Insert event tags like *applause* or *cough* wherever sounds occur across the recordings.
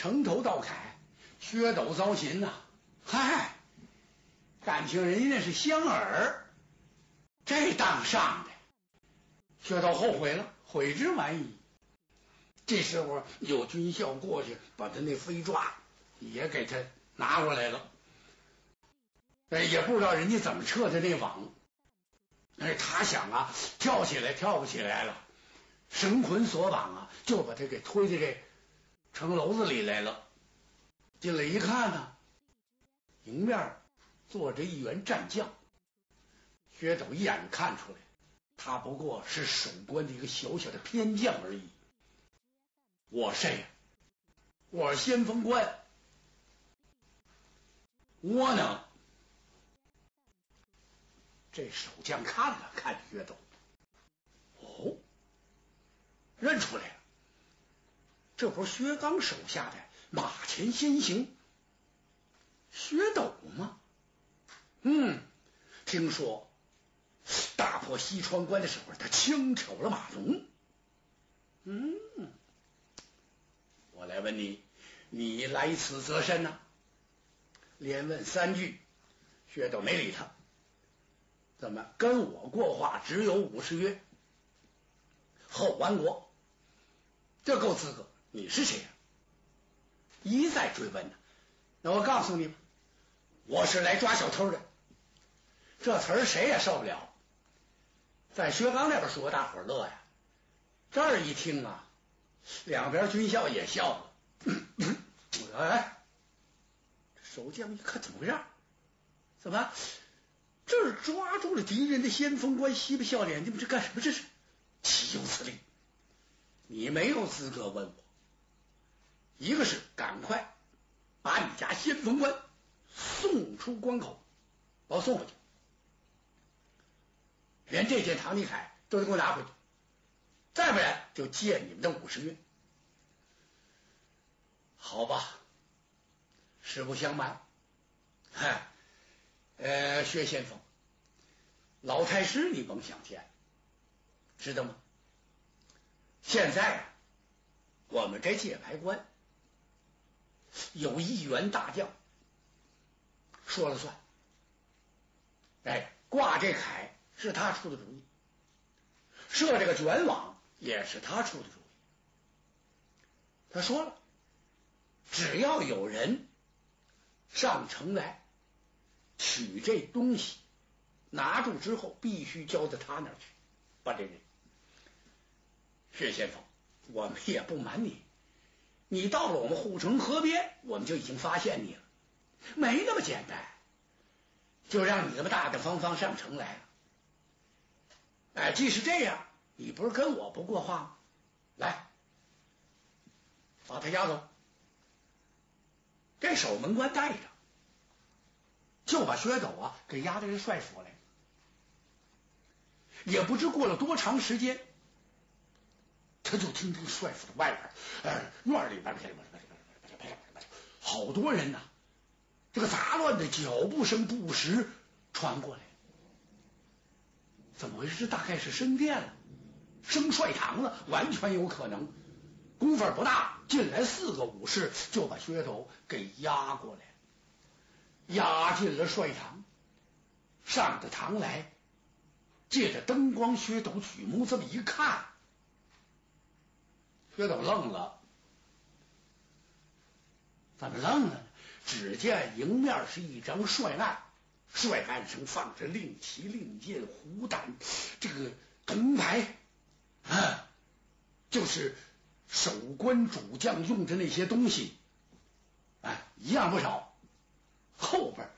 城头道凯，薛斗糟心呐！嗨，感情人家那是香儿，这当上的，薛斗后悔了，悔之晚矣。这时候有军校过去，把他那飞抓也给他拿过来了。哎，也不知道人家怎么撤的那网。哎，他想啊，跳起来跳不起来了，绳捆索绑啊，就把他给推到这城楼子里来了。进来一看呢，迎面坐着一员战将。薛斗一眼看出来，他不过是守关的一个小小的偏将而已。我谁呀？我是先锋官。窝囊。这守将看了看薛斗，哦，认出来了，这不是薛刚手下的马前先行薛斗吗？嗯，听说大破西川关的时候，他轻挑了马龙。嗯，我来问你，你来此则甚呢？连问三句，薛斗没理他。怎么跟我过话？只有五十约，后完国，这够资格。你是谁呀？一再追问呢。那我告诉你吧，我是来抓小偷的。这词儿谁也受不了。在薛刚那边说，大伙乐呀。这儿一听啊，两边军校也笑了。*coughs* 哎，守将一看，怎么回事？怎么？这是抓住了敌人的先锋官，嬉皮笑脸，你们这干什么？这是岂有此理！你没有资格问我。一个是赶快把你家先锋官送出关口，把我送回去，连这件唐尼凯都得给我拿回去，再不然就借你们的五十元。好吧，实不相瞒，嗨。呃，薛先锋，老太师你甭想见，知道吗？现在，我们这界牌关有一员大将说了算，哎，挂这凯是他出的主意，设这个卷网也是他出的主意。他说了，只要有人上城来。取这东西拿住之后，必须交到他那儿去。把这人，薛先锋，我们也不瞒你，你到了我们护城河边，我们就已经发现你了。没那么简单，就让你这么大大方方上城来了。哎，既是这样，你不是跟我不过话吗？来，把他押走，给守门官带着。就把薛斗啊给押到这帅府来，也不知过了多长时间，他就听这帅府的外边，呃，院里边、好多人呐，这个杂乱的脚步声不时传过来，怎么回事？大概是升殿了，升帅堂了，完全有可能。功夫不大，进来四个武士就把薛斗给押过来。押进了帅堂，上的堂来，借着灯光，薛斗举目这么一看，薛斗愣了，怎么愣了呢？只见迎面是一张帅案，帅案上放着令旗、令箭、虎胆，这个铜牌啊，就是守关主将用的那些东西，啊，一样不少。后边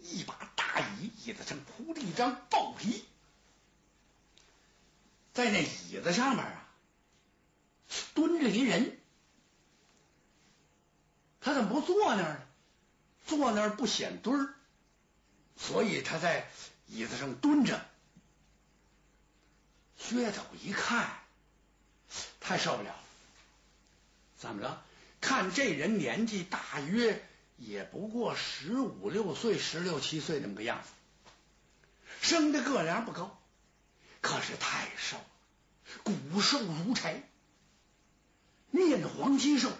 一把大椅，椅子上铺着一张豹皮，在那椅子上面啊蹲着一人，他怎么不坐那儿呢？坐那儿不显墩儿，所以他在椅子上蹲着。薛斗一看，太受不了了，怎么着？看这人年纪大约。也不过十五六岁、十六七岁那么个样子，生的个量不高，可是太瘦，骨瘦如柴，面黄肌瘦，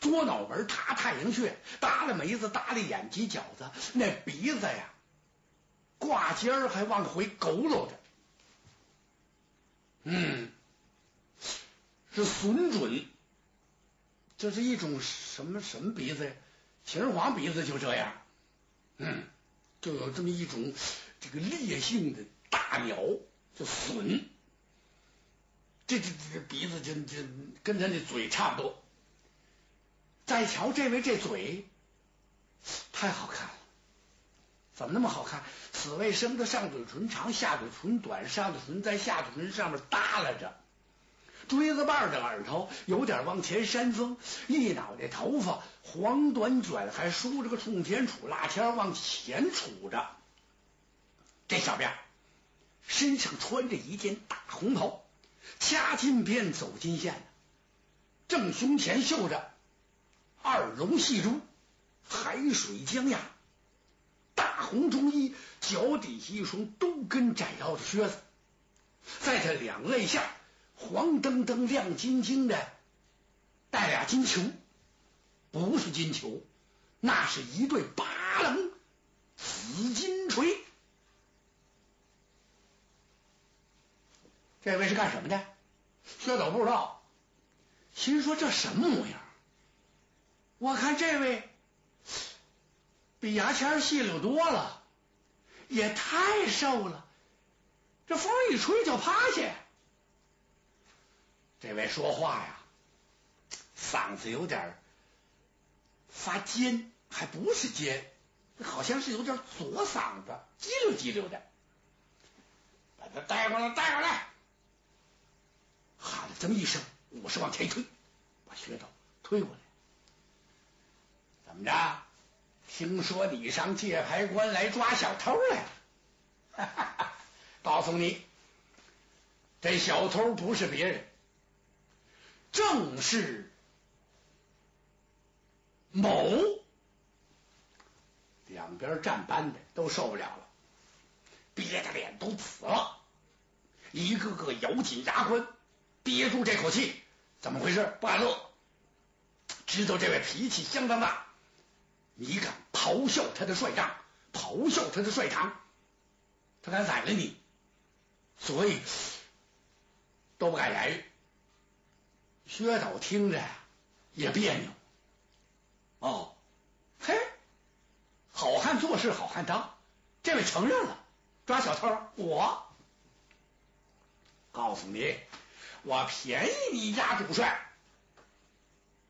左脑门塌太阳穴，耷拉眉子，耷拉眼犄角子，那鼻子呀，挂尖儿还往回佝偻着。嗯，是损准，这是一种什么什么鼻子呀？秦始皇鼻子就这样，嗯，就有这么一种这个烈性的大鸟，叫隼。这这这鼻子就就跟他那嘴差不多。再瞧这位这嘴，太好看了，怎么那么好看？此位生的上嘴唇长，下嘴唇短，上嘴唇在下嘴唇上面耷拉着，锥子瓣的耳朵有点往前扇风，一脑袋头发黄短卷，还梳着个冲天杵，蜡签往前杵着。这小辫身上穿着一件大红袍。掐金边，走金线，正胸前绣着二龙戏珠，海水江崖，大红中衣，脚底下一双都跟窄腰的靴子，在他两肋下黄澄澄、亮晶晶的带俩金球，不是金球，那是一对八棱紫金锤。这位是干什么的？薛斗不知道，心说这什么模样？我看这位比牙签细溜多了，也太瘦了，这风一吹就趴下。这位说话呀，嗓子有点发尖，还不是尖，好像是有点左嗓子，叽溜叽溜的。把他带过来，带过来。喊了这么一声，武士往前一推，把薛道推过来。怎么着？听说你上界牌关来抓小偷来了？哈 *laughs* 哈告诉你，这小偷不是别人，正是某。两边站班的都受不了了，憋得脸都紫了，一个个咬紧牙关。憋住这口气，怎么回事？不敢乐，知道这位脾气相当大，你敢咆哮他的帅帐，咆哮他的帅堂，他敢宰了你，所以都不敢言语。薛斗听着也别扭。哦，嘿，好汉做事好汉当，这位承认了，抓小偷，我告诉你。我便宜你家主帅，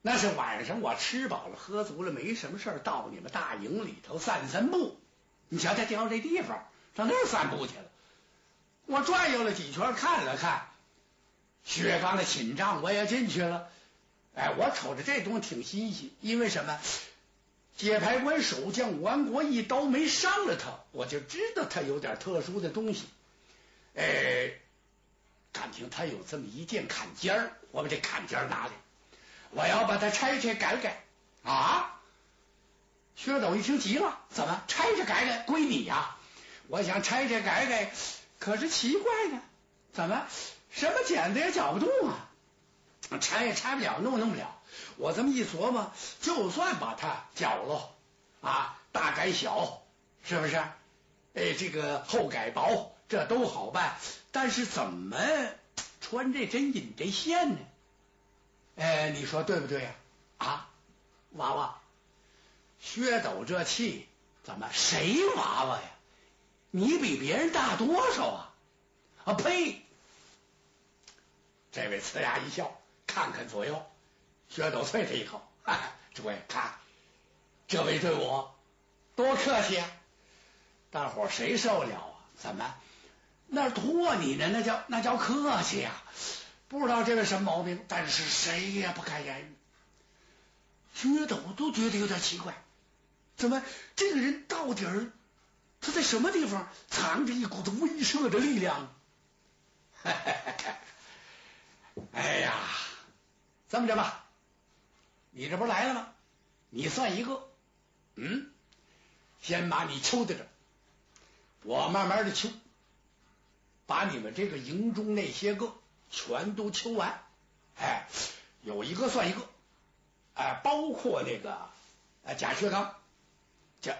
那是晚上我吃饱了喝足了，没什么事儿到你们大营里头散散步。你瞧他挑这地方上那儿散步去了。我转悠了几圈，看了看薛刚的寝帐，我也进去了。哎，我瞅着这东西挺新鲜，因为什么？解牌关守将武安国一刀没伤了他，我就知道他有点特殊的东西。哎。感情他有这么一件坎肩儿，我把这坎肩儿拿来，我要把它拆拆改改啊！薛斗一听急了，怎么拆拆改改归你呀？我想拆拆改改，可是奇怪呢，怎么什么剪子也绞不动啊？拆也拆不了，弄也弄不了。我这么一琢磨，就算把它绞了啊，大改小，是不是？哎，这个厚改薄，这都好办。但是怎么穿这针引这线呢？哎，你说对不对呀？啊，娃娃，薛斗这气怎么？谁娃娃呀？你比别人大多少啊？啊呸！这位呲牙一笑，看看左右，薛斗啐他一口：“诸位看，这位对我多客气啊！大伙谁受了啊？怎么？”那托你呢？那叫那叫客气呀！不知道这位什么毛病，但是谁也不敢言语。薛斗都觉得有点奇怪，怎么这个人到底儿他在什么地方藏着一股子威慑的力量？*laughs* 哎呀，这么着吧，你这不来了吗？你算一个，嗯，先把你抽在这，我慢慢的清。把你们这个营中那些个全都清完，哎，有一个算一个，哎，包括那个啊贾薛刚，这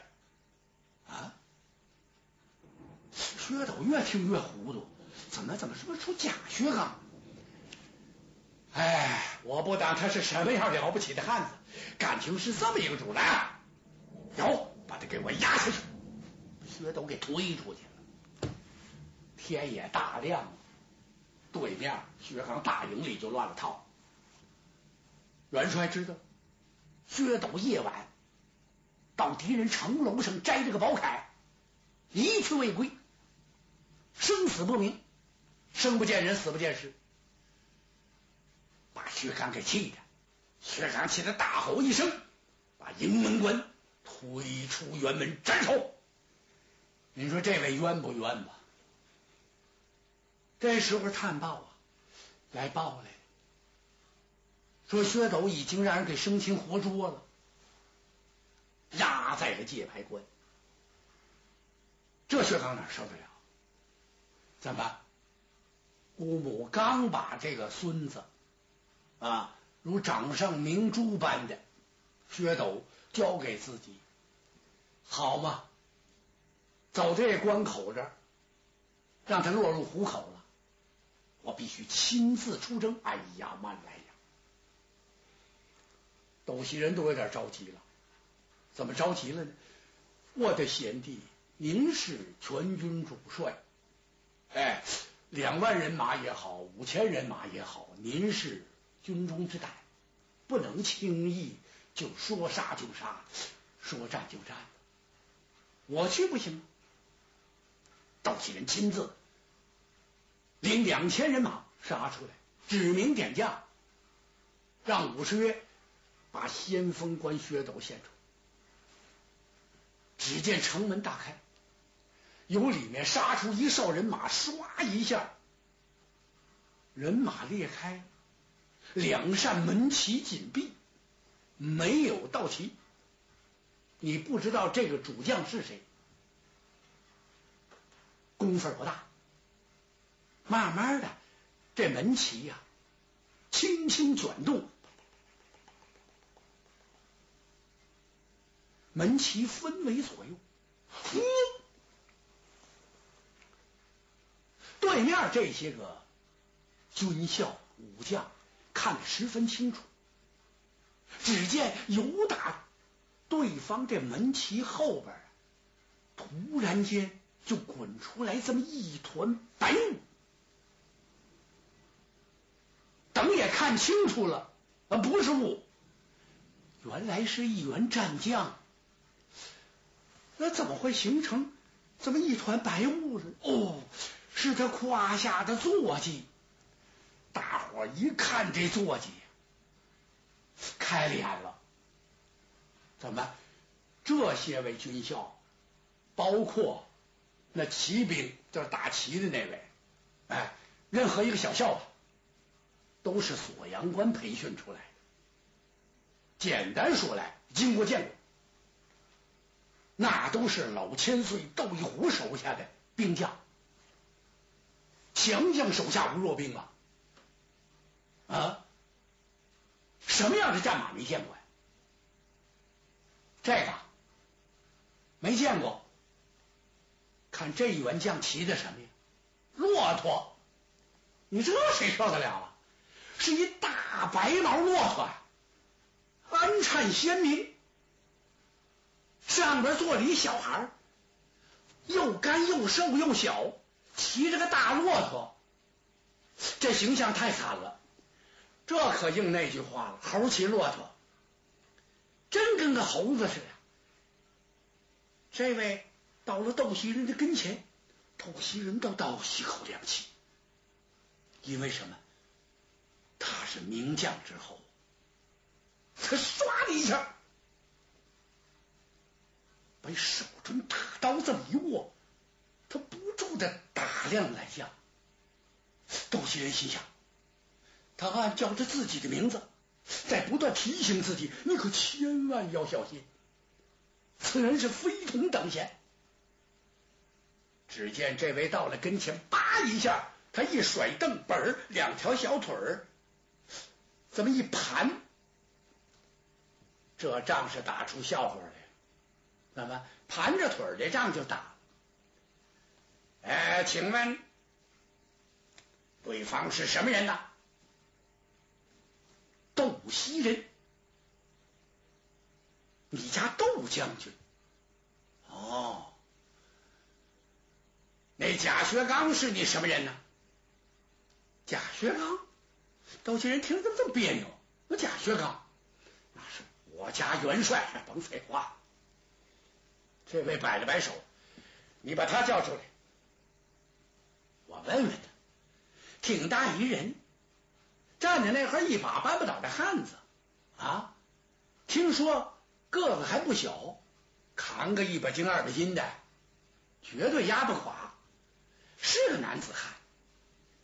啊，薛斗越听越糊涂，怎么怎么什么出贾薛刚？哎，我不当他是什么样了不起的汉子，感情是这么一个主来，有，把他给我压下去，薛斗给推出去了。天也大亮了，对面薛刚大营里就乱了套。元帅知道，薛斗夜晚到敌人城楼上摘这个宝铠，一去未归，生死不明，生不见人，死不见尸。把薛刚给气的，薛刚气得大吼一声，把营门关推出辕门斩首。您说这位冤不冤吧？这时候探报啊，来报来了，说薛斗已经让人给生擒活捉了，压在了界牌关。这薛刚哪受得了？怎么办？姑母刚把这个孙子。啊，如掌上明珠般的薛斗交给自己，好嘛？走这关口这儿，让他落入虎口了，我必须亲自出征。哎呀，慢来呀！斗西人都有点着急了，怎么着急了呢？我的贤弟，您是全军主帅，哎，两万人马也好，五千人马也好，您是。军中之胆，不能轻易就说杀就杀，说战就战。我去不行吗？道奇人亲自领两千人马杀出来，指名点将，让武士曰把先锋官薛斗献出。只见城门大开，由里面杀出一哨人马，唰一下，人马裂开。两扇门旗紧闭，没有道旗。你不知道这个主将是谁，功夫不大。慢慢的，这门旗呀，轻轻卷动，门旗分为左右。呼，对面这些个军校武将。看得十分清楚，只见有打对方这门旗后边，突然间就滚出来这么一团白雾。等也看清楚了，啊，不是雾，原来是一员战将。那怎么会形成这么一团白雾呢？哦，是他胯下的坐骑。大伙一看这坐骑，开脸了。怎么？这些位军校，包括那骑兵，就是打旗的那位，哎，任何一个小校吧，都是锁阳关培训出来的。简单说来，经过见过，那都是老千岁窦一虎手下的兵将，强将手下无弱兵啊。啊，什么样的战马没见过呀？这个没见过。看这员将骑的什么呀？骆驼。你这谁受得了啊？是一大白毛骆驼，鞍颤鲜明，上边坐着一小孩，又干又瘦又小，骑着个大骆驼，这形象太惨了。这可应那句话了，猴骑骆驼，真跟个猴子似的。这位到了窦西人的跟前，窦西人倒倒吸口凉气，因为什么？他是名将之后，他唰的一下，把手中大刀这么一握，他不住的打量来将。窦西人心想。他暗叫着自己的名字，在不断提醒自己：“你可千万要小心，此人是非同等闲。”只见这位到了跟前，叭一下，他一甩凳本，两条小腿儿这么一盘，这仗是打出笑话来，那么盘着腿的仗就打。哎，请问对方是什么人呢？窦袭人，你家窦将军。哦，那贾学刚是你什么人呢？贾学刚，窦袭人听着怎么这么别扭？那贾学刚，那是我家元帅，甭废话。这位摆了摆手，你把他叫出来，我问问他，挺大一人，站在那块一把搬不倒的汉子啊！听说个子还不小，扛个一百斤二百斤的，绝对压不垮，是个男子汉。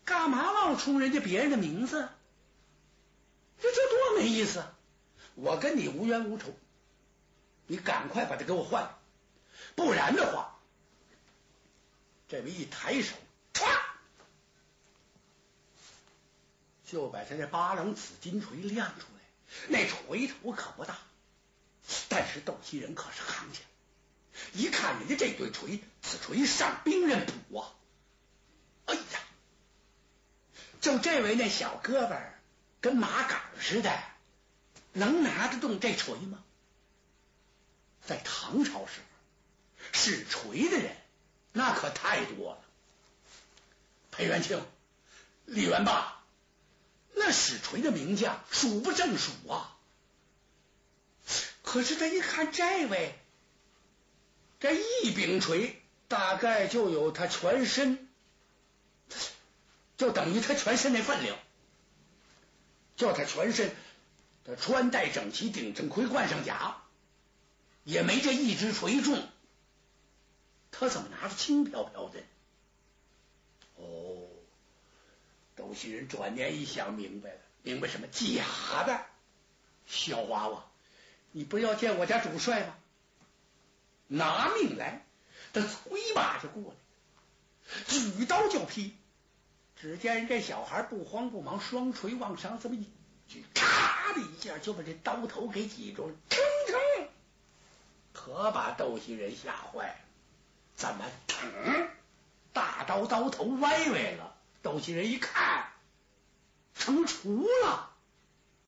干嘛老冲人家别人的名字？这这多没意思！我跟你无冤无仇，你赶快把他给我换了。不然的话，这位一抬手，唰，就把他这八棱紫金锤亮出来。那锤头可不大，但是斗西人可是行家。一看人家这对锤，此锤上兵刃补啊！哎呀，就这位那小胳膊跟马杆似的，能拿得动这锤吗？在唐朝时。使锤的人那可太多了，裴元庆、李元霸，那使锤的名将数不胜数啊。可是他一看这位，这一柄锤大概就有他全身，就等于他全身那分量，叫他全身他穿戴整齐，顶上盔，冠上甲，也没这一只锤重。他怎么拿着轻飘飘的？哦，周西人转念一想，明白了，明白什么？假的，小娃娃，你不要见我家主帅吗？拿命来，他催马就过来，举刀就劈。只见这小孩不慌不忙，双锤往上这么一举，咔的一下就把这刀头给挤住了，腾腾，可把窦西人吓坏了。怎么？大刀刀头歪歪了。窦西人一看，成雏了。